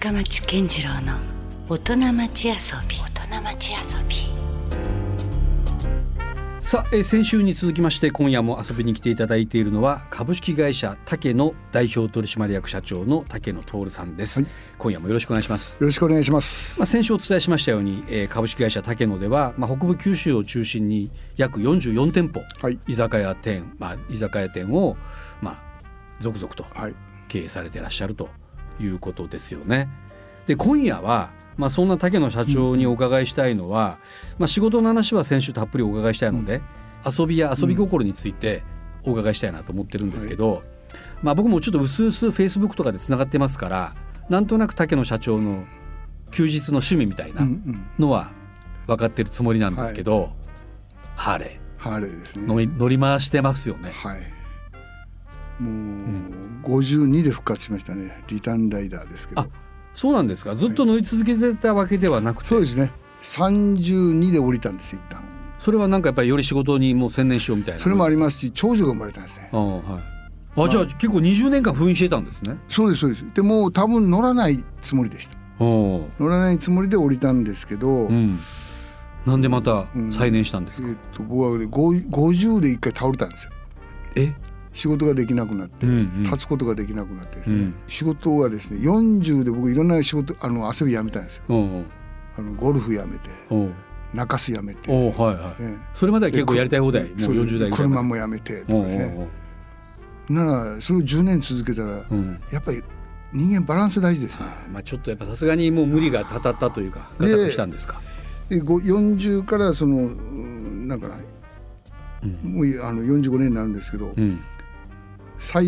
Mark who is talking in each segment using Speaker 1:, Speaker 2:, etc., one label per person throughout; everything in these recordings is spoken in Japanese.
Speaker 1: 深町健次郎の大人町遊び。大人町遊び。
Speaker 2: さあ、えー先週に続きまして今夜も遊びに来ていただいているのは株式会社竹野代表取締役社長の竹野徹さんです、
Speaker 3: はい。
Speaker 2: 今夜もよろしくお願いします。
Speaker 3: よろしくお願いします。
Speaker 2: まあ、先週お伝えしましたように、えー株式会社竹野では、まあ、北部九州を中心に約44店舗、
Speaker 3: はい。
Speaker 2: 居酒屋店、まあ、居酒屋店を、まあ、続々と
Speaker 3: はい。
Speaker 2: 経営されていらっしゃると。いいうことですよね。で今夜はまあ、そんな竹野社長にお伺いしたいのは、まあ、仕事の話は先週たっぷりお伺いしたいので、遊びや遊び心についてお伺いしたいなと思ってるんですけど、まあ、僕もちょっとうすうすフェイスブックとかでつながってますからなんとなく竹野社長の休日の趣味みたいなのは分かってるつもりなんですけど、ハーレ
Speaker 3: ーですね。
Speaker 2: 乗り回してますよね。
Speaker 3: はい。もう、うん。52で復活しましたね。リターンライダーですけど。
Speaker 2: そうなんですか。ずっと乗り続けてたわけではなくて、はい、
Speaker 3: そうですね。32で降りたんです一旦。
Speaker 2: それはなんかやっぱりより仕事にもう専念しようみたいな。
Speaker 3: それもありますし長女が生まれたんですね。
Speaker 2: あ、はい、あじゃあ結構20年間封印してたんですね。
Speaker 3: そうですそうです。でも多分乗らないつもりでした。乗らないつもりで降りたんですけど、
Speaker 2: うん、なんでまた再燃したんですか、うん、
Speaker 3: えっと、僕は、ね、50で一回倒れたんですよ。
Speaker 2: え？
Speaker 3: 仕事ができなくなって、立つことができなくなってですね、
Speaker 2: うん
Speaker 3: 仕事はですね40で僕いろんな仕事あの遊びやめたんですよ。あのゴルフやめて。中洲やめて、
Speaker 2: おおはいはい。
Speaker 3: ね
Speaker 2: それまでは結構やりたい放題。もう
Speaker 3: そう
Speaker 2: 40代ぐらいまで。
Speaker 3: 車もやめてとかですね。ならそれを10年続けたら
Speaker 2: うん。
Speaker 3: やっぱり人間バランス大事ですね
Speaker 2: まあちょっとやっぱさすがにもう無理がたたったというか
Speaker 3: で
Speaker 2: 固くしたんですか？
Speaker 3: でご40からそのうんなんかな
Speaker 2: うん。
Speaker 3: もうあの45年になるんですけど、
Speaker 2: うん。
Speaker 3: 再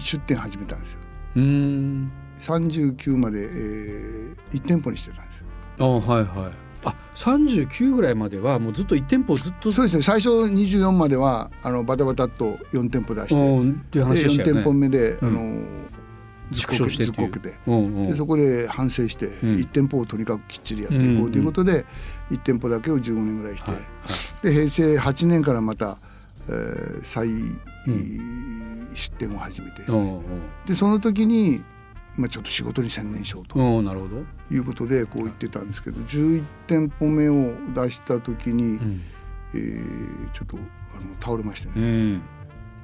Speaker 3: 出店始めたんですよ。
Speaker 2: うーん。
Speaker 3: 39まで、えー、1店舗にしてたんですよ。
Speaker 2: あはいはい。あ39ぐらいまではもうずっと1店舗ずっと
Speaker 3: そうですね。最初24まではあのバタバタっと4店舗出して、
Speaker 2: うんっていう話でし
Speaker 3: で4
Speaker 2: たよね。
Speaker 3: 店舗目で、
Speaker 2: うん。
Speaker 3: あの
Speaker 2: 縮小してっていう。んうん。
Speaker 3: でそこで反省して、
Speaker 2: ん。
Speaker 3: 1店舗をとにかくきっちりやっていこうということで、1店舗だけを15年ぐらいして、
Speaker 2: はい
Speaker 3: で平成8年からまた、えー再、出店を始めて、
Speaker 2: うんうん。
Speaker 3: でその時に、まあ、ちょっと仕事に専念しようと
Speaker 2: うんなるほど。
Speaker 3: いうことでこう言ってたんですけど11店舗目を出した時に、
Speaker 2: うん。
Speaker 3: えーちょっとあの倒れましてね、
Speaker 2: うん。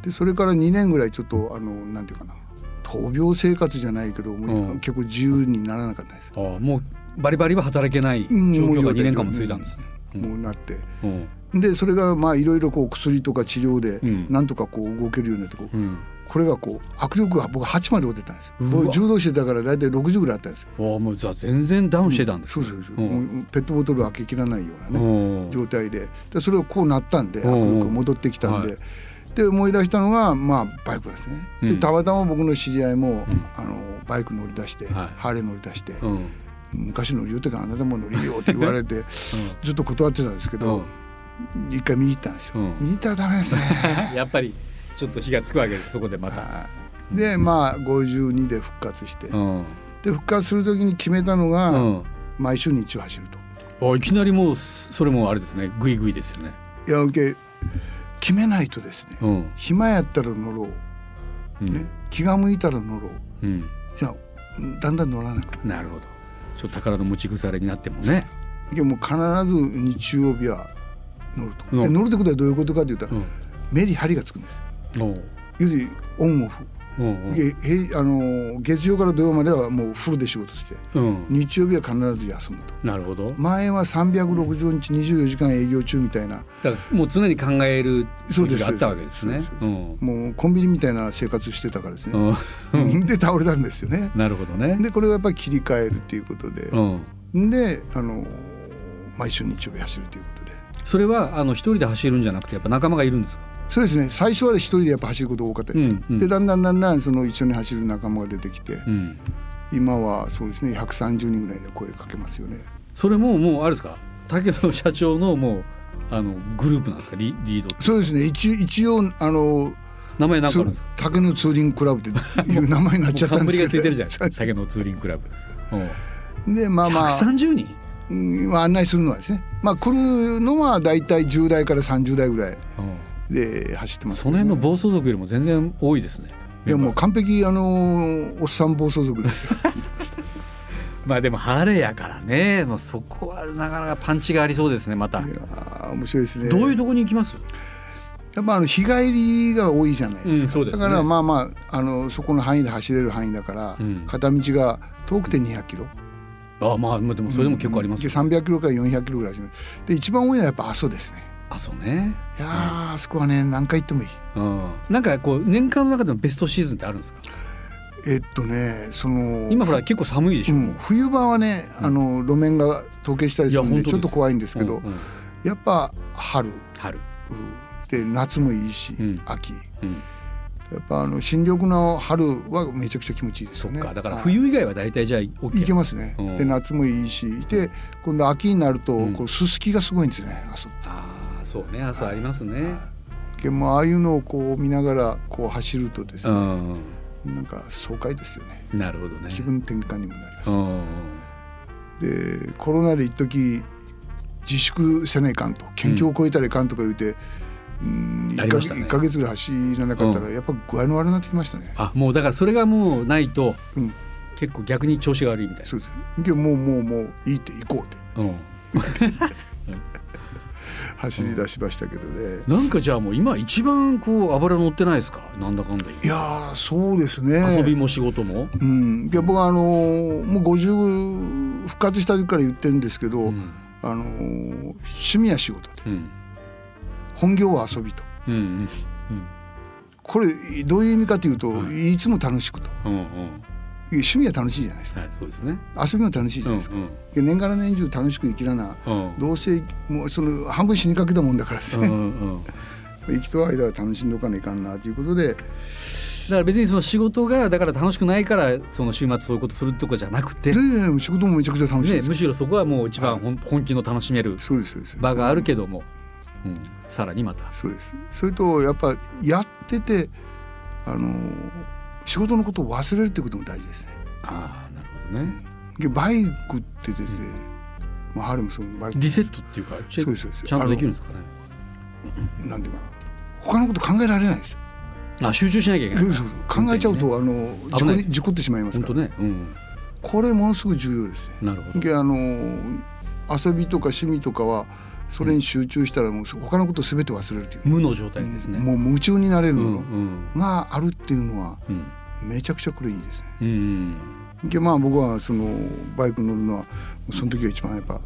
Speaker 3: でそれから2年ぐらいちょっとあのなんていうかな闘病生活じじゃないけど、もう
Speaker 2: うん。
Speaker 3: 結構自由にならなかったです、
Speaker 2: あもうバリバリは働けない状
Speaker 3: うん
Speaker 2: 況が
Speaker 3: もう
Speaker 2: 2年間も続いたんですね。うん。
Speaker 3: もうなって。
Speaker 2: うん
Speaker 3: でそれがまあいろいろこう薬とか治療で
Speaker 2: うん。
Speaker 3: なんとかこう動けるようになってこう、
Speaker 2: うん。
Speaker 3: これがこう握力が僕8まで落ちてたんです僕柔道してたから大体60ぐらいあったんですよ。
Speaker 2: あもうじゃあ全然ダウンしてたんですね。
Speaker 3: そうそうそう、
Speaker 2: うん
Speaker 3: ペットボトル開けきらないようなね、
Speaker 2: うん
Speaker 3: 状態で。でそれをこうなったんで
Speaker 2: うん
Speaker 3: 握力が戻ってきたんで、
Speaker 2: はい。
Speaker 3: で思い出したのがまあバイクですね、
Speaker 2: うん。
Speaker 3: でたまたま僕の知り合いも、
Speaker 2: ん。
Speaker 3: あのバイク乗り出して、
Speaker 2: はい。
Speaker 3: ハーレー乗り出して、
Speaker 2: うん。
Speaker 3: 昔乗りよってからあなたも乗りよって言われて ずっと断ってたんですけど、一回見に行ったんですよ、
Speaker 2: うん。
Speaker 3: 見に行ったらダメですね。
Speaker 2: やっぱりちょっと火がつくわけですそこでまた。
Speaker 3: はい。でまあ52で復活して、
Speaker 2: うん。
Speaker 3: で復活する時に決めたのが、
Speaker 2: うん。
Speaker 3: 毎週日中走ると。
Speaker 2: あいきなりもうそれもあれですね。グイグイですよね。
Speaker 3: いや受け決めないとですね、
Speaker 2: うん。
Speaker 3: 暇やったら乗ろう、
Speaker 2: うん。
Speaker 3: ね、気が向いたら乗ろう。
Speaker 2: うん。
Speaker 3: じゃあだんだん乗らなくなる。
Speaker 2: なるほど。ちょっと宝の持ち腐れになってもね。
Speaker 3: でもう必ず日曜日は乗ると、
Speaker 2: うん
Speaker 3: で乗るってことはどういうことかというと、
Speaker 2: うん。
Speaker 3: 目に針がつくんです。要するにオンオフ、
Speaker 2: うんうん。
Speaker 3: げへあの月曜から土曜まではもうフルで仕事して。
Speaker 2: うん。
Speaker 3: 日曜日は必ず休むと。
Speaker 2: なるほど。
Speaker 3: 前は360日24時間営業中みたいな。
Speaker 2: だからもう常に考える時があったわけですね。
Speaker 3: もうコンビニみたいな生活してたからですね、
Speaker 2: うん。
Speaker 3: で倒れたんですよね。
Speaker 2: なるほどね。
Speaker 3: でこれをやっぱり切り替えるっていうことで、
Speaker 2: うん。
Speaker 3: であの毎週日曜日走るということで
Speaker 2: それはあの一人で走るんじゃなくてやっぱ仲間がいるんですか？
Speaker 3: そうですね最初は一人でやっぱ走ることが多かったですよ、
Speaker 2: うんうん
Speaker 3: でだんだんだんだんその一緒に走る仲間が出てきて、
Speaker 2: うん。
Speaker 3: 今はそうですね130人ぐらいで声かけますよね
Speaker 2: それももうあれですか？竹野社長のもうあのグループなんですか？リリード。
Speaker 3: そうですね一一応あの
Speaker 2: 名前なんかあるんですか？
Speaker 3: 竹のツーリングクラブっていう名前になっちゃったんですけど
Speaker 2: 冠がついてるじゃないですか。竹野ツーリングクラブ。うん。
Speaker 3: でまあまあ
Speaker 2: 130人？
Speaker 3: うん案内するのはですねまあ来るのはだいたい10代から30代ぐらい
Speaker 2: うん。
Speaker 3: で走ってます
Speaker 2: その辺の暴走族よりも全然多いですね。
Speaker 3: いやもう完璧あのおっさん暴走族ですよ。
Speaker 2: まあでも晴れやからね。もうそこはなかなかパンチがありそうですねまた。
Speaker 3: 面白いですね。
Speaker 2: どういうとこに行きます？
Speaker 3: やっぱあの日帰りが多いじゃないですか、
Speaker 2: うんすね。
Speaker 3: だからまあまああのそこの範囲で走れる範囲だから、
Speaker 2: うん。
Speaker 3: 片道が遠くて200キロ、
Speaker 2: あまあまあでもそれでも結構あります
Speaker 3: で
Speaker 2: よ、
Speaker 3: 300キロから400キロぐらいで一番多いのはやっぱ阿蘇ですね。
Speaker 2: あそうね。
Speaker 3: いやー、あそこはね何回行ってもいい。
Speaker 2: うん。なんかこう年間の中でのベストシーズンってあるんですか？
Speaker 3: えっとねその
Speaker 2: 今ほら結構寒いでしょ、
Speaker 3: うん、冬場はねあの路面が凍結したりするん
Speaker 2: で
Speaker 3: ちょっと怖いんですけど、
Speaker 2: うんうん。
Speaker 3: やっぱ春。
Speaker 2: 春、
Speaker 3: うん。で夏もいいし、
Speaker 2: うん。
Speaker 3: 秋。
Speaker 2: うん、
Speaker 3: やっぱあの新緑の春はめちゃくちゃ気持ちいいですよね。
Speaker 2: だから
Speaker 3: はい。
Speaker 2: 冬以外は大体じゃあ OK
Speaker 3: いけますね、
Speaker 2: うん。
Speaker 3: で夏もいいしで今度秋になると
Speaker 2: うん。
Speaker 3: こうすすきがすごいんですねあそこ
Speaker 2: ああそうね。朝ありますね、
Speaker 3: でもああいうのをこう見ながらこう走るとです
Speaker 2: う
Speaker 3: ね、
Speaker 2: ん。
Speaker 3: なんか爽快ですよね。
Speaker 2: なるほどね。
Speaker 3: 気分転換にもなります、
Speaker 2: うん。
Speaker 3: でコロナで一時自粛せないかんと県境を越えたらいかんとか言うて、うん、1, か
Speaker 2: ありましたね。
Speaker 3: 1ヶ月ぐらい走らなかったらやっぱ具合の悪くなってきましたね。
Speaker 2: あもうだからそれがもうないと
Speaker 3: うん、
Speaker 2: 結構逆に調子が悪いみたい
Speaker 3: そうです。でもうもうもういいって行こうって。
Speaker 2: な、うん、
Speaker 3: 走り出しましたけどね。
Speaker 2: なんかじゃあもう今一番こう油乗ってないですか？なんだかんだ
Speaker 3: いやーそうですね。
Speaker 2: 遊びも仕事も、
Speaker 3: うん、いや僕はあのーもう50復活した時から言ってるんですけど、
Speaker 2: うん。
Speaker 3: あのー趣味や仕事で。
Speaker 2: うん
Speaker 3: 本業は遊びと。
Speaker 2: うんうん。
Speaker 3: これどういう意味かというと、い、つも楽しくと。
Speaker 2: うんうん。
Speaker 3: 趣味は楽しいじゃないですか。
Speaker 2: はいそうですね。
Speaker 3: 遊びも楽しいじゃないですか、で年がら年中楽しく生きらな
Speaker 2: うん。うん
Speaker 3: どうせもうその半分死にかけたもんだからですね、
Speaker 2: うんうん
Speaker 3: 生きとる間は楽しんどかないかんなということで。
Speaker 2: だから別にその仕事がだから楽しくないからその週末そういうことするとかじゃなくて、
Speaker 3: で仕事もめちゃくちゃ楽しい
Speaker 2: ね、
Speaker 3: です、
Speaker 2: むしろそこはもう一番本本気の楽しめる場があるけども、うん、さらにまた。
Speaker 3: そうです。それとやっぱやっててあの仕事のことを忘れるってことも大事ですね。
Speaker 2: ああなるほどね。
Speaker 3: でバイクってですね、まあ、ハーレムそのバイク。
Speaker 2: リセットっていうか
Speaker 3: そうですそうです。
Speaker 2: ちゃんとできるんですかね。
Speaker 3: なんていうかな。他のこと考えられないです。よ
Speaker 2: あ集中しなきゃいけない。
Speaker 3: 考えちゃうと、あの事故事故ってしまいますから、
Speaker 2: 本当ね。うん。
Speaker 3: これものすごい重要ですね。
Speaker 2: なるほど。
Speaker 3: であの遊びとか趣味とかはそれに集中したらもう他のことすべて忘れるという、
Speaker 2: 無の状態ですね。
Speaker 3: もう夢中になれるのがあるっていうのは
Speaker 2: うん。
Speaker 3: めちゃくちゃこれいいですね。
Speaker 2: うん
Speaker 3: でまあ僕はそのバイク乗るのはその時が一番やっぱ、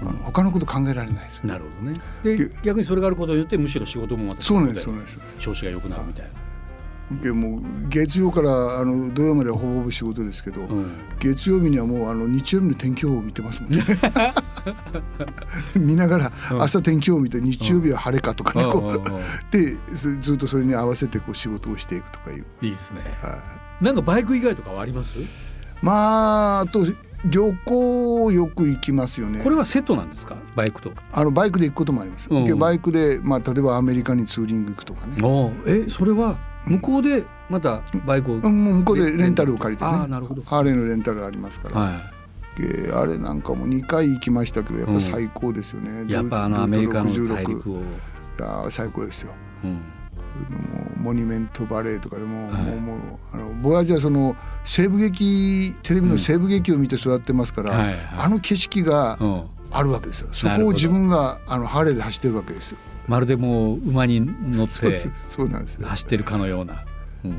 Speaker 3: あの他のこと考えられないです
Speaker 2: なるほどね。で逆にそれがあることによってむしろ仕事もまた
Speaker 3: そうなんですそうなんです。
Speaker 2: 調子が良くなるみたいな。
Speaker 3: でもう月曜からあの土曜まではほぼほぼ仕事ですけど、
Speaker 2: うん。
Speaker 3: 月曜日にはもうあの日曜日の天気予報を見てますもんね 見ながら
Speaker 2: うん。
Speaker 3: 朝天気を見て日曜日は晴れかとかね、こ
Speaker 2: う
Speaker 3: でずずっとそれに合わせてこう仕事をしていくとかいう、
Speaker 2: いいですね。
Speaker 3: はい。
Speaker 2: なんかバイク以外とかはあります？
Speaker 3: まああと旅行よく行きますよね。
Speaker 2: これはセットなんですか？バイクと。
Speaker 3: あのバイクで行くこともあります、
Speaker 2: うん。
Speaker 3: でバイクで、まあ、例えばアメリカにツーリング行くとかね、
Speaker 2: おえそれは向こうでまたバイクを、
Speaker 3: うん、向こうでレンタルを借りてね。
Speaker 2: あーなるほど。
Speaker 3: ハーレーのレンタルありますから、
Speaker 2: は
Speaker 3: であれなんかも2回行きましたけどやっぱ最高ですよね、
Speaker 2: い、やっぱあのアメリカの大陸を、
Speaker 3: いやー最高ですよ。
Speaker 2: うん、
Speaker 3: もうモニュメントバレーとかでも,、
Speaker 2: はい。
Speaker 3: もうもうあの僕はじゃあその西部劇テレビの西部劇を見て育ってますから、
Speaker 2: はいはい。
Speaker 3: あの景色が
Speaker 2: うん、
Speaker 3: あるわけですよ。そこを自分があのハーレーで走ってるわけですよ。
Speaker 2: まるでもう馬に乗って
Speaker 3: そうです。そうなんですよ。
Speaker 2: 走ってるかのような、うん、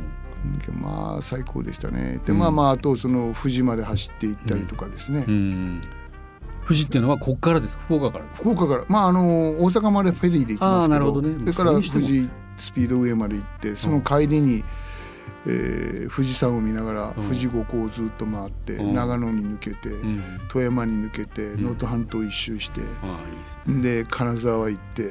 Speaker 3: まあ最高でしたね。でまあまああとその富士まで走っていったりとかですね、
Speaker 2: うん、富士っていうのはここからですか？福岡からですか？
Speaker 3: 福岡から。まああの大阪までフェリーで行きますけど。
Speaker 2: ね。
Speaker 3: それから富士スピードウェイまで行ってその帰りに、えー富士山を見ながら
Speaker 2: うん。
Speaker 3: 富士五湖をずっと回って、
Speaker 2: うん。
Speaker 3: 長野に抜けて、
Speaker 2: うん、
Speaker 3: 富山に抜けて
Speaker 2: ん。
Speaker 3: 能登半島一周して、
Speaker 2: で
Speaker 3: 金沢行って、
Speaker 2: ん。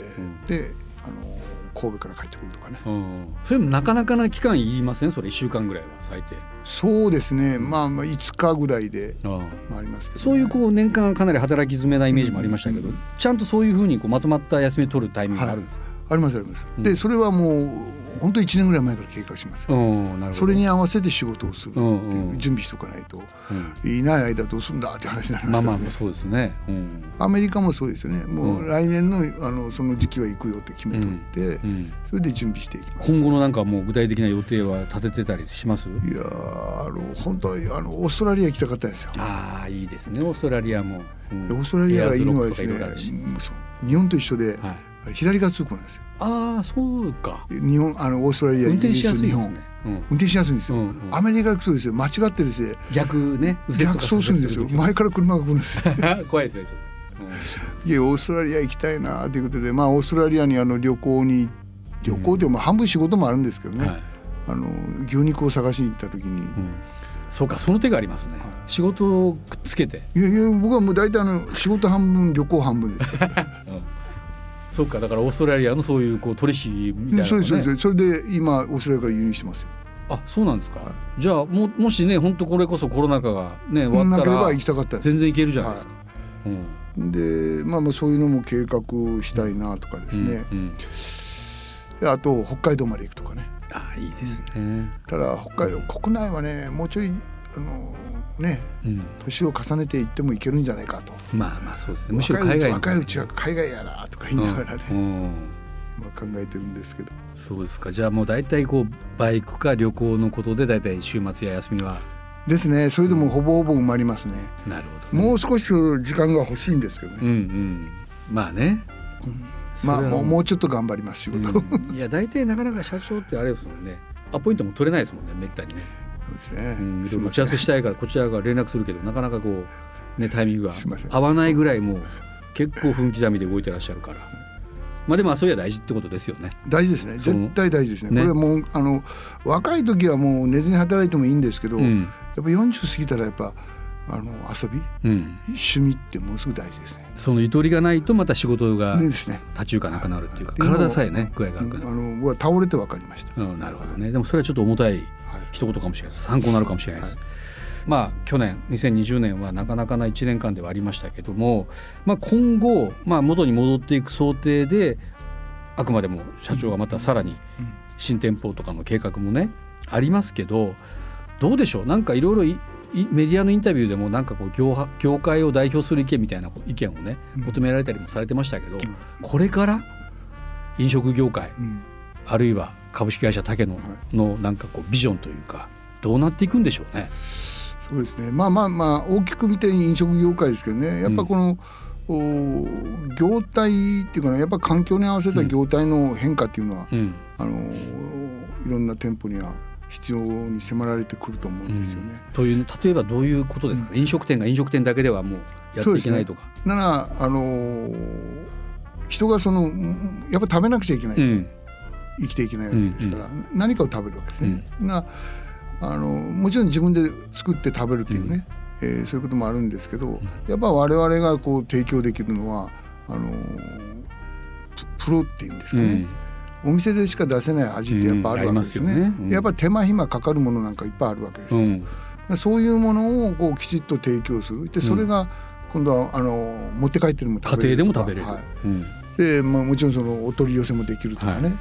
Speaker 3: であの神戸から帰ってくるとかね。
Speaker 2: うん、それもなかなかな期間いりません？それ1週間ぐらいは最低。
Speaker 3: そうですね。まあまあ5日ぐらいで
Speaker 2: あ
Speaker 3: 回りますけどね、
Speaker 2: そういうこう年間かなり働き詰めなイメージもありましたけど、ちゃんとそういうふうにこうまとまった休みを取るタイミングがあるんですか、
Speaker 3: ありますあります。
Speaker 2: うん。
Speaker 3: でそれはもう本当一年ぐらい前から計画しますそれに合わせて仕事をするっていう準備しとかないと
Speaker 2: うん。
Speaker 3: いない間どうすんだって話になりますからね。
Speaker 2: まあまあまあ。そうですね。うん。
Speaker 3: アメリカもそうですよね。も
Speaker 2: う
Speaker 3: うん。来年のあのその時期は行くよって決めといて、
Speaker 2: うん
Speaker 3: それで準備していきます。
Speaker 2: 今後のなんかもう具体的な予定は立ててたりします？
Speaker 3: いやーあの本当はあのオーストラリア行きたかったんですよ。
Speaker 2: ああいいですね。オーストラリアも、うん。
Speaker 3: でオーストラリアがいいのはですね日本と一緒で、
Speaker 2: はい
Speaker 3: 左側通行なんですよ。
Speaker 2: ああそうか。
Speaker 3: 日本あのオーストラリア
Speaker 2: 運転しやすいですね、うん。
Speaker 3: 運転しやすいんですよ。
Speaker 2: うんうん。
Speaker 3: アメリカ行くとですね間違ってですね
Speaker 2: 逆ね
Speaker 3: 逆
Speaker 2: か
Speaker 3: 走するんですよ。
Speaker 2: 時
Speaker 3: 前から車が来るんですよ。
Speaker 2: 怖いですね
Speaker 3: いやオーストラリア行きたいなということで、まあ、オーストラリアにあの旅行に旅行でもまあ半分仕事もあるんですけどね、
Speaker 2: うんはい。
Speaker 3: あの牛肉を探しに行った時に、
Speaker 2: うん、そうかその手がありますね、仕事をくっつけて、
Speaker 3: いやいや僕はもう大体あの仕事半分旅行半分です。か ら、
Speaker 2: そうかだからオーストラリアのそういうこう取引みたいなね。
Speaker 3: ですそうです。それで今オーストラリアから輸入してますよ。
Speaker 2: あそうなんですか、じゃあももしね本当これこそコロナ禍がね終わ
Speaker 3: なければ
Speaker 2: ったら
Speaker 3: 行きたかったんです
Speaker 2: 全然いけるじゃないですか、うん。
Speaker 3: でまあまあそういうのも計画したいなとかですね、
Speaker 2: うんうん
Speaker 3: であと北海道まで行くとかね。
Speaker 2: あいいですね、
Speaker 3: ただ北海道国内はねもうちょいあのね
Speaker 2: うん、
Speaker 3: 年を重ねていってもいけるんじゃないかと。
Speaker 2: まあまあそうですね。むしろ海外の
Speaker 3: 若いうちは海外やなとか言いながらね、まあ、考えてるんですけど。
Speaker 2: そうですか。じゃあもう大体こうバイクか旅行のことで大体週末や休みは？
Speaker 3: ですね。それでもほぼほぼ埋まりますね、
Speaker 2: なるほどね、
Speaker 3: もう少し時間が欲しいんですけどね、
Speaker 2: うんうん。まあね、
Speaker 3: まあもうもうちょっと頑張ります仕事、
Speaker 2: いや大体なかなか社長ってあれですもんね。アポイントも取れないですもんねめったにね、
Speaker 3: ですね、
Speaker 2: うん、いろいろ打ち合わせしたいからこちらが連絡するけどなかなかこうねタイミングが合わないぐらいもう結構分刻みで動いてらっしゃるから。まあでも遊びは大事ってことですよね。
Speaker 3: 大事ですね。絶対大事ですね。
Speaker 2: ね。
Speaker 3: これはもうあの若い時はもう寝ずに働いてもいいんですけど、
Speaker 2: うん、
Speaker 3: やっぱ40過ぎたらやっぱあの遊び
Speaker 2: うん、
Speaker 3: 趣味ってものすごく大事ですね。
Speaker 2: そのゆとりがないとまた仕事が
Speaker 3: ね
Speaker 2: 立ち行かなくなるっていうか体さえね具合が悪くなる、
Speaker 3: あの僕は倒れて分かりました。
Speaker 2: うん、なるほどね。でもそれはちょっと重た
Speaker 3: い
Speaker 2: 一言かもしれないです。参考になるかもしれないです、まあ去年2020年はなかなかな1年間ではありましたけども、まあ、今後、まあ、元に戻っていく想定であくまでも社長がまたさらに新店舗とかの計画もねありますけどどうでしょう？なんかいろいろいいメディアのインタビューでもなんかこう業派業界を代表する意見みたいな意見をね
Speaker 3: うん。
Speaker 2: 求められたりもされてましたけど、これから？飲食業界。
Speaker 3: うん。
Speaker 2: あるいは株式会社竹野のなんかこうビジョンというかどうなっていくんでしょうね。
Speaker 3: そうですね。まあまあまあ大きく見て飲食業界ですけどね。やっぱこの、お業態っていうかなやっぱ環境に合わせた業態の変化っていうのは、
Speaker 2: うん
Speaker 3: あのいろんな店舗には必要に迫られてくると思うんですよね。
Speaker 2: という例えばどういうことですか、ね飲食店が飲食店だけではもうやっていけないとか。
Speaker 3: ならあの人がそのやっぱ食べなくちゃいけない。
Speaker 2: うん
Speaker 3: 生きていけないわけですから、何かを食べるわけですね。なあのもちろん自分で作って食べるっていうね、えーそういうこともあるんですけど、やっぱ我々がこう提供できるのはあのププロっていうんですかね、お店でしか出せない味ってやっぱあるわけですね。
Speaker 2: うんすよね。うん。
Speaker 3: やっぱ手間暇かかるものなんかいっぱいあるわけです。
Speaker 2: うん。
Speaker 3: そういうものをこうきちっと提供する。でそれが今度はあの持って帰ってでも
Speaker 2: 家
Speaker 3: 食べれるとか。
Speaker 2: 庭でも食べれる。
Speaker 3: はい。
Speaker 2: うん。
Speaker 3: で、まあ、もちろんそのお取り寄せもできるとかね、
Speaker 2: はい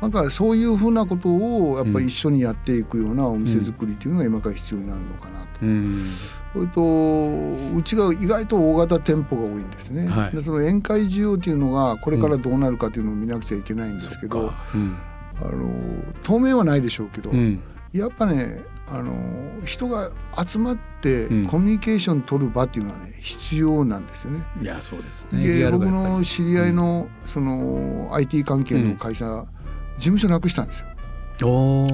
Speaker 3: なんかそういうふうなことをやっぱり一緒にやっていくようなお店作りっていうのが今から必要になるのかなと。
Speaker 2: うん。
Speaker 3: それとうちが意外と大型店舗が多いんですね。
Speaker 2: はい。
Speaker 3: でその宴会需要っていうのがこれからどうなるかっていうのを見なくちゃいけないんですけど、
Speaker 2: うん。
Speaker 3: あの当面はないでしょうけど、
Speaker 2: うん。
Speaker 3: やっぱねあの人が集まって
Speaker 2: うん。
Speaker 3: コミュニケーション取る場っていうのはね必要なんですよね。
Speaker 2: いやそうです
Speaker 3: で僕の知り合いのその IT 関係の会社、事務所なくしたんですよ。
Speaker 2: お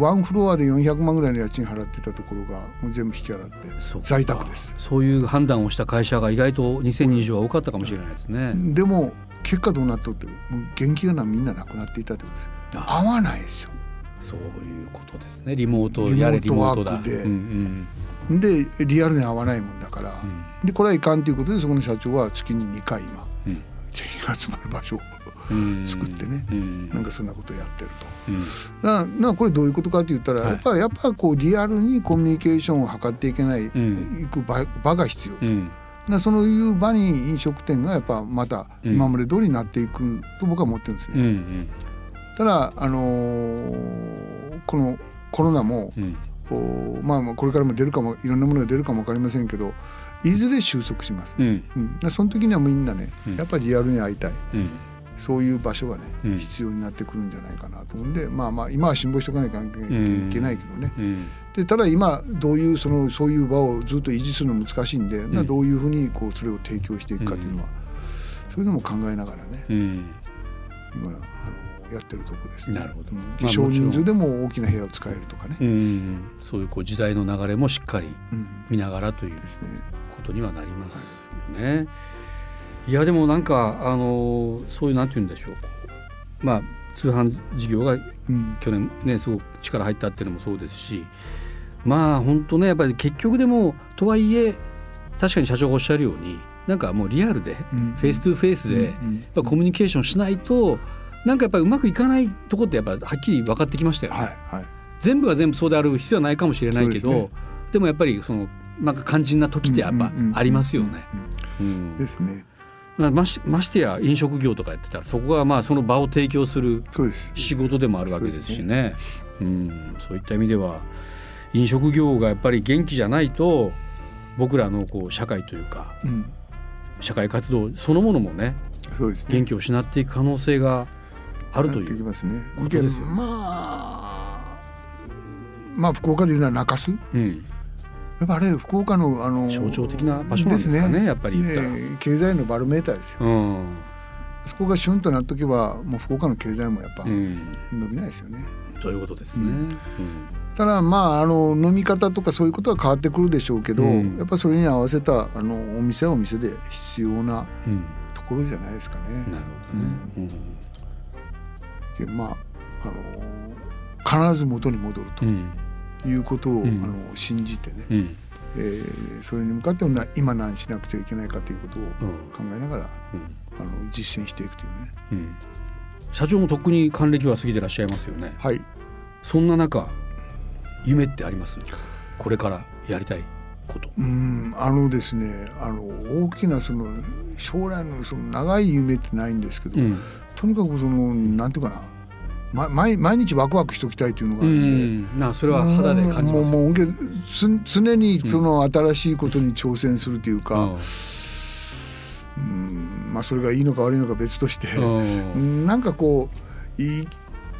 Speaker 3: ワンフロアで400万ぐらいの家賃払ってたところがもう全部引き払って在宅です。
Speaker 2: そういう判断をした会社が意外と2020は多かったかもしれないですね。
Speaker 3: でも結果どうなっとってもう元気がなみんななくなっていたってことです。
Speaker 2: あ
Speaker 3: 合わないですよ。
Speaker 2: そういうことですね。リモートやれリ
Speaker 3: リモ
Speaker 2: モートだ。
Speaker 3: ートワークで
Speaker 2: うんうん
Speaker 3: でリアルに合わないもんだから、
Speaker 2: うん
Speaker 3: でこれはいかんということでそこの社長は月に2回今
Speaker 2: うん
Speaker 3: 全員が集まる場所を
Speaker 2: うん
Speaker 3: 作ってね。
Speaker 2: うん。
Speaker 3: なんかそんなことをやってると。
Speaker 2: うん。
Speaker 3: これどういうことかって言ったら、
Speaker 2: はい。
Speaker 3: やっぱやっぱこうリアルにコミュニケーションを図っていけない、
Speaker 2: ん。
Speaker 3: いく場場が必要、
Speaker 2: うん。
Speaker 3: だそういう場に飲食店がやっぱまた今まで通りになっていくと僕は思ってるんですね。
Speaker 2: うんうん。
Speaker 3: ただ、あのーこのコロナも、
Speaker 2: うん。
Speaker 3: まあまあこれからも出るかもいろんなものが出るかも分かりませんけどいずれ収束します。
Speaker 2: うん。
Speaker 3: うん、でその時にはみんなね
Speaker 2: うん。
Speaker 3: やっぱりリアルに会いたい。
Speaker 2: うん
Speaker 3: そういう場所がね、
Speaker 2: うん。
Speaker 3: 必要になってくるんじゃないかなと思うんでまあまあ今は辛抱しておかないといけないけどね、
Speaker 2: うん。
Speaker 3: でただ今どういうそのそういう場をずっと維持するの難しいんで、まあどういうふうにこうそれを提供していくかというのは、そういうのも考えながらね
Speaker 2: うん。
Speaker 3: 今あのやってるところです。ね。
Speaker 2: なるほど。
Speaker 3: 少人数でも大きな部屋を使えるとかね。
Speaker 2: うん。そういうこう時代の流れもしっかり
Speaker 3: うん。
Speaker 2: 見ながらという
Speaker 3: ですね。
Speaker 2: ことにはなりますよね。いやでもなんかあのそういうなんて言うんでしょう。まあ通販事業が
Speaker 3: うん。
Speaker 2: 去年ねすごく力入ったっていうのもそうですし。まあ本当ねやっぱり結局でもとはいえ確かに社長がおっしゃるようになんかもうリアルで
Speaker 3: うん。
Speaker 2: face to face でやっ
Speaker 3: うん。
Speaker 2: ぱコミュニケーションしないとなんかやっぱりうまくいかないとこってやっぱはっきり分かってきましたよね。
Speaker 3: はいはい。
Speaker 2: 全部が全部そうである必要はないかもしれないけどで,、
Speaker 3: ね。
Speaker 2: もやっぱりそのなんか肝心な時ってやっぱありますよね。
Speaker 3: ですね。
Speaker 2: まあましましてや飲食業とかやってたらそこがまあその場を提供する。仕事でもあるわけですしねうん、そういった意味では飲食業がやっぱり元気じゃないと僕らのこう社会というか
Speaker 3: うん。
Speaker 2: 社会活動そのものもね
Speaker 3: そうですね。
Speaker 2: 元気を失っていく可能性があるとい
Speaker 3: なってき
Speaker 2: う。
Speaker 3: ますね。
Speaker 2: ことですよね
Speaker 3: まあまあ福岡でいうのは中洲。
Speaker 2: うん、
Speaker 3: やっぱあれ福岡のあの
Speaker 2: 象徴的な場所なんですかねやっぱり
Speaker 3: 経済のバロメーターですよ。
Speaker 2: うん。
Speaker 3: そこがシュンとなっとけばもう福岡の経済もやっぱ
Speaker 2: うん、
Speaker 3: 伸びないですよね。
Speaker 2: そういうことですね。
Speaker 3: う
Speaker 2: うん。
Speaker 3: ただまああの飲み方とかそういうことは変わってくるでしょうけど、
Speaker 2: うん。
Speaker 3: やっぱそれに合わせたあのお店はお店で必要な
Speaker 2: うん。
Speaker 3: ところじゃないですかね。
Speaker 2: なるほどね。うん。
Speaker 3: でまああの必ず元に戻ると。
Speaker 2: うん
Speaker 3: いうことを、
Speaker 2: うん。
Speaker 3: あの信じてね、
Speaker 2: うん。
Speaker 3: えーそれに向かってな今何しなくちゃいけないかということを
Speaker 2: うん。
Speaker 3: 考えながら、
Speaker 2: うん。
Speaker 3: あの実践していくというね。
Speaker 2: うん。社長もとっくに還暦は過ぎてらっしゃいますよね。
Speaker 3: はい。
Speaker 2: そんな中夢ってあります？これからやりたいこと。
Speaker 3: うん。あのですねあの大きなその将来のその長い夢ってないんですけど、
Speaker 2: うん。
Speaker 3: とにかくそのなんていうかな、ま、毎毎日ワクワクしておきたいというのが
Speaker 2: う
Speaker 3: あるんで。
Speaker 2: ん、なそれは肌で感じます。
Speaker 3: もう常にその新しいことに挑戦するというか、うん。まあそれがいいのか悪いのか別として、
Speaker 2: うん。
Speaker 3: うんなんかこういい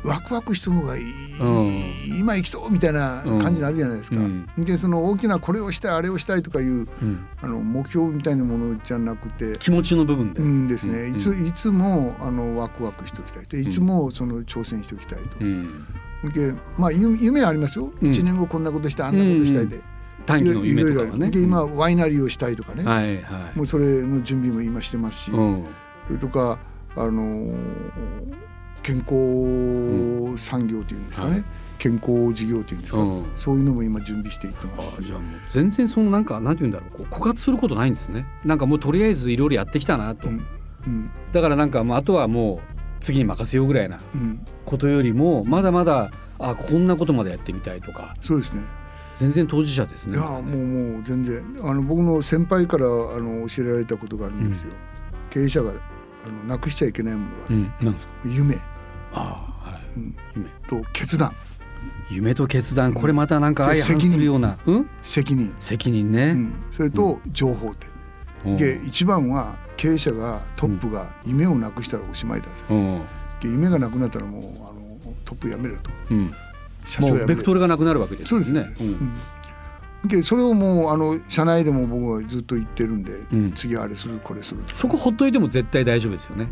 Speaker 3: ワクワクした方がいい、今生きとうみたいな感じになるじゃないですか。
Speaker 2: うん。
Speaker 3: でその大きなこれをしたいあれをしたいとかいう
Speaker 2: うん。
Speaker 3: あの目標みたいなものじゃなくて。
Speaker 2: 気持ちの部分で。
Speaker 3: うんですね、
Speaker 2: うん。
Speaker 3: いついつもあのワクワクしておきたいと。いつもその挑戦しておきたいと、
Speaker 2: うん。
Speaker 3: でまあ夢夢ありますよ、
Speaker 2: うん。
Speaker 3: 1年後こんなことしたいあんなことしたいで、
Speaker 2: 短期の夢とかね。
Speaker 3: で今ワイナリーをしたいとかね、
Speaker 2: はいはい。
Speaker 3: もうそれの準備も今してますし、
Speaker 2: うん。
Speaker 3: それとかあのー健康産業というんですかね、
Speaker 2: はい
Speaker 3: 健康事業というんですか、
Speaker 2: うん。
Speaker 3: そういうのも今準備していってます。
Speaker 2: あじゃあもう全然そのなんかなんて言うんだろう。こう枯渇することないんですね。なんかもうとりあえずいろいろやってきたなと。
Speaker 3: うん。うん。
Speaker 2: だからなんかもうあとはもう次に任せようぐらいな
Speaker 3: うん、
Speaker 2: ことよりもまだまだあこんなことまでやってみたいとか。
Speaker 3: そうですね。
Speaker 2: 全然当事者ですね。
Speaker 3: いやもうもう全然。あの僕の先輩からあの教えられたことがあるんですよ、経営者があのなくしちゃいけないものが
Speaker 2: うん、なんですか？
Speaker 3: 夢
Speaker 2: ああ、はい。
Speaker 3: うん。
Speaker 2: 夢。
Speaker 3: と決断。
Speaker 2: 夢と決断、これまたなんか相反するような、うん、
Speaker 3: 責任、
Speaker 2: 責任ね。
Speaker 3: うん、それと情報って、
Speaker 2: うん。
Speaker 3: で一番は経営者がトップが夢をなくしたらおしまいだぜ、
Speaker 2: うん、
Speaker 3: で夢がなくなったらもうあのトップ辞めると。
Speaker 2: うん、
Speaker 3: 社長
Speaker 2: ベクトルがなくなるわけです
Speaker 3: そうですね。でそれをもうあの社内でも僕はずっと言ってるんで、
Speaker 2: ん。
Speaker 3: 次あれするこれすると
Speaker 2: そこほっといても絶対大丈夫ですよね。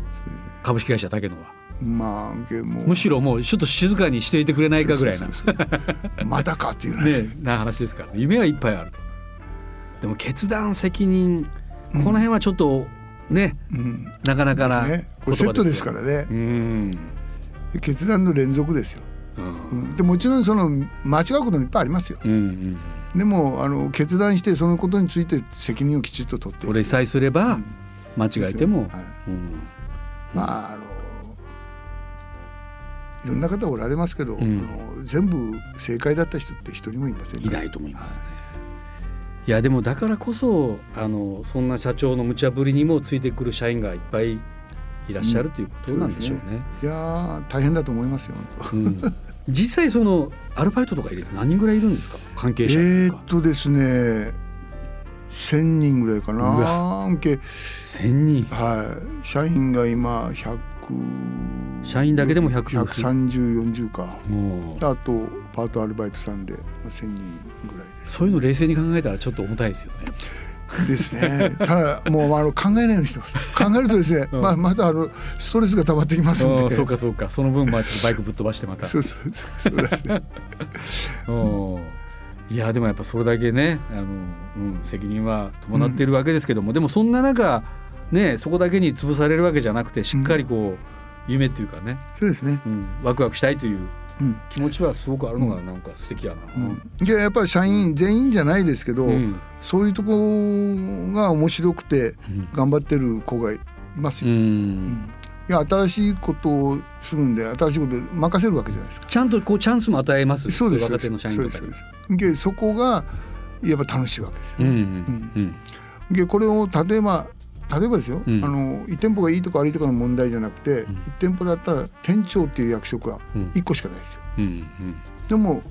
Speaker 2: 株式会社竹野は。
Speaker 3: まあ
Speaker 2: むしろもうちょっと静かにしていてくれないかぐらいな。
Speaker 3: またかっていうね。
Speaker 2: ね、な話ですから、夢はいっぱいあると。でも決断責任、この辺はちょっとね、
Speaker 3: うん。
Speaker 2: なかなかな
Speaker 3: ね。これセットですからね。
Speaker 2: うん。
Speaker 3: で決断の連続ですよ、
Speaker 2: う。
Speaker 3: うん。んでもちろんその間違うこともいっぱいありますよ。
Speaker 2: うんうん。
Speaker 3: でもあの決断してそのことについて責任をきちっと取って
Speaker 2: これさえすれば
Speaker 3: うん。
Speaker 2: 間違えても、
Speaker 3: はい。
Speaker 2: うん。
Speaker 3: まああのいろんな方おられますけど、
Speaker 2: ん。
Speaker 3: あの全部正解だった人って一人もいません
Speaker 2: いないと思いますね。いやでもだからこそあのそんな社長の無茶ぶりにもついてくる社員がいっぱいいらっしゃるということなんでしょうね。
Speaker 3: いやー大変だと思いますよ本当。
Speaker 2: うん。実際そのアルバイトとか入れて何人ぐらいいるんですか？関係者
Speaker 3: えーっとですね千人ぐらいか
Speaker 2: う
Speaker 3: な。け
Speaker 2: 千人。
Speaker 3: はい。社員が今百
Speaker 2: 社員だけでも100
Speaker 3: 百三十四十か。
Speaker 2: もう
Speaker 3: あとパートアルバイトさんで千人ぐらいです。
Speaker 2: そういうの冷静に考えたらちょっと重たいですよね。
Speaker 3: ですね。ただもうあの考えないようにしてます。考えるとですね、
Speaker 2: うん
Speaker 3: まあまたあのストレスが溜まってきますんで。
Speaker 2: そうかそうかその分まあちょっとバイクぶっ飛ばしてまた。
Speaker 3: そうそうそうそうですね。
Speaker 2: うんいやでもやっぱそれだけねあの、うん、責任は伴っているわけですけども、でもそんな中ねそこだけに潰されるわけじゃなくてしっかりこう、夢っていうかね、
Speaker 3: そうですね。
Speaker 2: うん、ワクワクしたいという
Speaker 3: うん。
Speaker 2: 気持ちはすごくあるのがなんか素敵やな。
Speaker 3: うん、でやっぱり社員全員じゃないですけど、
Speaker 2: うん。
Speaker 3: そういうところが面白くて
Speaker 2: うん。
Speaker 3: 頑張ってる子がいます
Speaker 2: う
Speaker 3: よ。
Speaker 2: ん。
Speaker 3: いや新しいことをするんで新しいことで任せるわけじゃないですか。
Speaker 2: ちゃんとこうチャンスも与えます
Speaker 3: そうです。
Speaker 2: い若手の社員とかに。
Speaker 3: でそこがやっぱ楽しいわけですよ。
Speaker 2: うん。うん。うん。
Speaker 3: でこれを例えば例えばですよ、
Speaker 2: うん
Speaker 3: あの1店舗がいいとか悪いとかの問題じゃなくて、
Speaker 2: うん
Speaker 3: 1店舗だったら店長っていう役職は
Speaker 2: うん
Speaker 3: 1個しかないですよ。
Speaker 2: うん
Speaker 3: でも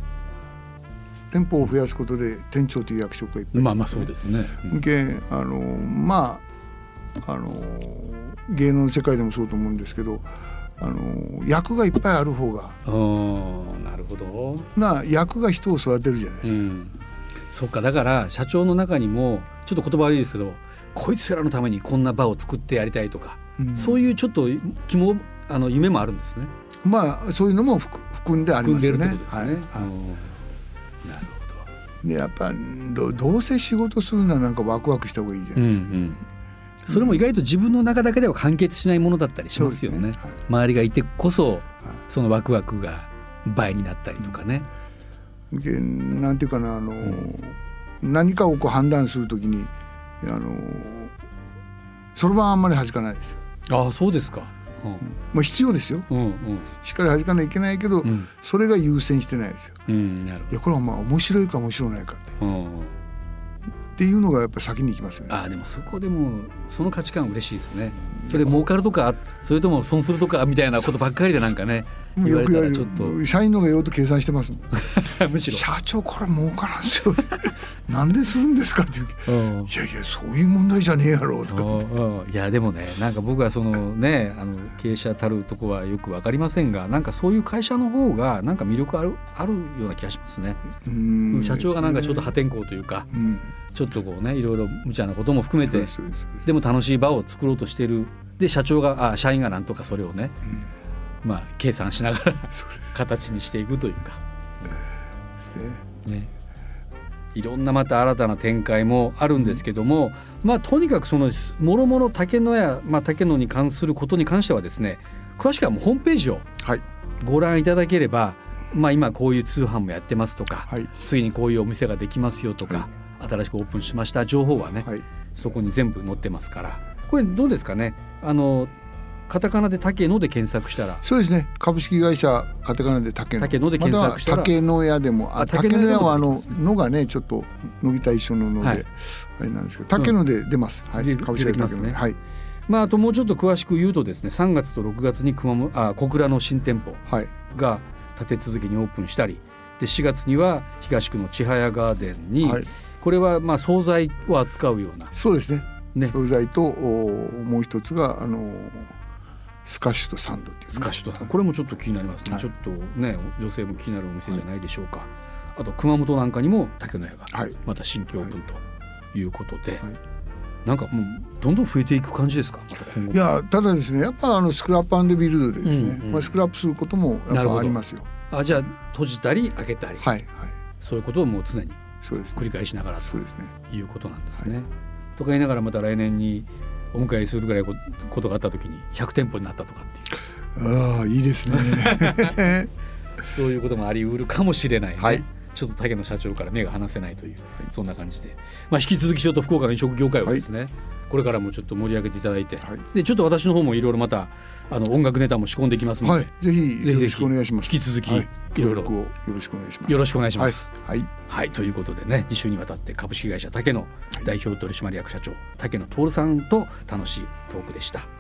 Speaker 3: 店舗を増やすことで店長という役職がいっぱい
Speaker 2: うんまあまあそうですね。うん
Speaker 3: であのまああの芸能の世界でもそうと思うんですけどあの役がいっぱいある方が
Speaker 2: なるほど。
Speaker 3: な役が人を育てるじゃないですか。
Speaker 2: うん、そうかだから社長の中にもちょっと言葉悪いですけどこいつらのためにこんな場を作ってやりたいとか、
Speaker 3: うん
Speaker 2: そういうちょっと気もあの夢もあるんですね
Speaker 3: まあそういうのも含含んでありますよね。
Speaker 2: ってことですね。
Speaker 3: はい
Speaker 2: なるほ
Speaker 3: でやっぱどどうせ仕事するならなんかワクワクした方がいいじゃ
Speaker 2: ど、
Speaker 3: ないですか。
Speaker 2: うんうん、それも意外と自分の中だけでは完結しないものだったりしますよね。
Speaker 3: ねはい
Speaker 2: 周りがいてこそそのワクワクが倍になったりとかね。
Speaker 3: でなんていうかなあの、何かをこう判断するときにあのそろばんあんまり弾かないですよ。
Speaker 2: ああそうですか。
Speaker 3: まあ必要ですよ。
Speaker 2: うんうん
Speaker 3: しっかり弾かないといけないけど、
Speaker 2: うん
Speaker 3: それが優先してないですよ。
Speaker 2: うんなる
Speaker 3: いやこれはまあ面白いか面白ないかって
Speaker 2: ほど。うん
Speaker 3: っていうのがやっぱ先に行きますよね。
Speaker 2: ああでもそこでもその価値観嬉しいですね。それ儲かるとかそれとも損するとかみたいなことばっかりでなんかね言われたらちょっと
Speaker 3: 社員の方がようと計算してますもん。
Speaker 2: むしろ。
Speaker 3: 社長これ儲からんすよ。なんでするんですかっていう。
Speaker 2: うん
Speaker 3: いやいやそういう問題じゃねえやろとか。
Speaker 2: うんうんいやでもねなんか僕はそのねあの経営者たるとこはよく分かりませんがなんかそういう会社の方がなんか魅力あるあるような気がしますね。
Speaker 3: うん
Speaker 2: 社長がなんかちょっと破天荒というか
Speaker 3: うん
Speaker 2: ちょっとこうねいろいろ無茶なことも含めて
Speaker 3: で
Speaker 2: も楽しい場を作ろうとしてるで社長があ社員がなんとかそれをね、まあ計算しながら形にしていくというか。
Speaker 3: ね。
Speaker 2: ね。いろんなまた新たな展開もあるんですけども、まあとにかくそのもろもろ竹野や、まあ、竹野に関することに関してはですね詳しくはもうホームページを
Speaker 3: はい。
Speaker 2: ご覧いただければ、まあ、今こういう通販もやってますとか、
Speaker 3: はい。
Speaker 2: 次にこういうお店ができますよとか、新しくオープンしました情報はね、
Speaker 3: はい。
Speaker 2: そこに全部載ってますから。これどうですかね？あのカタカナで竹野で検索したら
Speaker 3: そうですね。株式会社カタカナで竹野。
Speaker 2: 竹野で検索したら
Speaker 3: 竹野屋でもあ
Speaker 2: あ
Speaker 3: 竹
Speaker 2: 竹野屋
Speaker 3: はあの野がねちょっと乃木田一緒の野で、
Speaker 2: はい
Speaker 3: あれなんですけど竹野で出ます。はい。
Speaker 2: 出
Speaker 3: 株式会社
Speaker 2: ね
Speaker 3: はい
Speaker 2: まあ、あともうちょっと詳しく言うとですね3月と6月に熊本あ小倉の新店舗
Speaker 3: はい
Speaker 2: が立て続けにオープンしたりで4月には東区の千早ガーデンに、
Speaker 3: はい。
Speaker 2: これはまあ惣菜を扱うような、
Speaker 3: そうですね。
Speaker 2: ね、
Speaker 3: 惣菜とおもう一つがあのスカッシュとサンドっていうね、
Speaker 2: スカッシュとこれもちょっと気になりますね、
Speaker 3: はい。
Speaker 2: ちょっとね女性も気になるお店じゃないでしょうか、あと熊本なんかにも竹の屋が
Speaker 3: はい。
Speaker 2: また新規オープンということで、
Speaker 3: はい。
Speaker 2: なんかもうどんどん増えていく感じですか？ま
Speaker 3: いやただですねやっぱあのスクラップビルドでですね、
Speaker 2: うんうん
Speaker 3: まあ、スクラップすることもやっぱありますよ。
Speaker 2: あじゃあ閉じたり開けたり、
Speaker 3: はいはい。
Speaker 2: そういうことをもう常に
Speaker 3: そうですね。
Speaker 2: 繰り返しながら
Speaker 3: そうですね。
Speaker 2: ということなんですね。とか言いながらまた来年にお迎えするぐらいこことがあった時に100店舗になったとかっていう。
Speaker 3: ああいいですね。
Speaker 2: そういうこともあり得るかもしれない、ね。
Speaker 3: はい
Speaker 2: ちょっと竹野社長から目が離せないという、そんな感じで、まあ、引き続きちょっと福岡の飲食業界をですね、これからもちょっと盛り上げていただいて、
Speaker 3: はい。
Speaker 2: でちょっと私の方もいろいろまたあの音楽ネタも仕込んできますので、
Speaker 3: はい、ぜひよろしくお願いします。
Speaker 2: 引き続き
Speaker 3: はい。
Speaker 2: いろいろ。
Speaker 3: よろしくお願いします。
Speaker 2: よろしくお願いします。
Speaker 3: はい、はい。
Speaker 2: はい。ということでね次週にわたって株式会社竹野代表取締役社長竹野徹さんと楽しいトークでした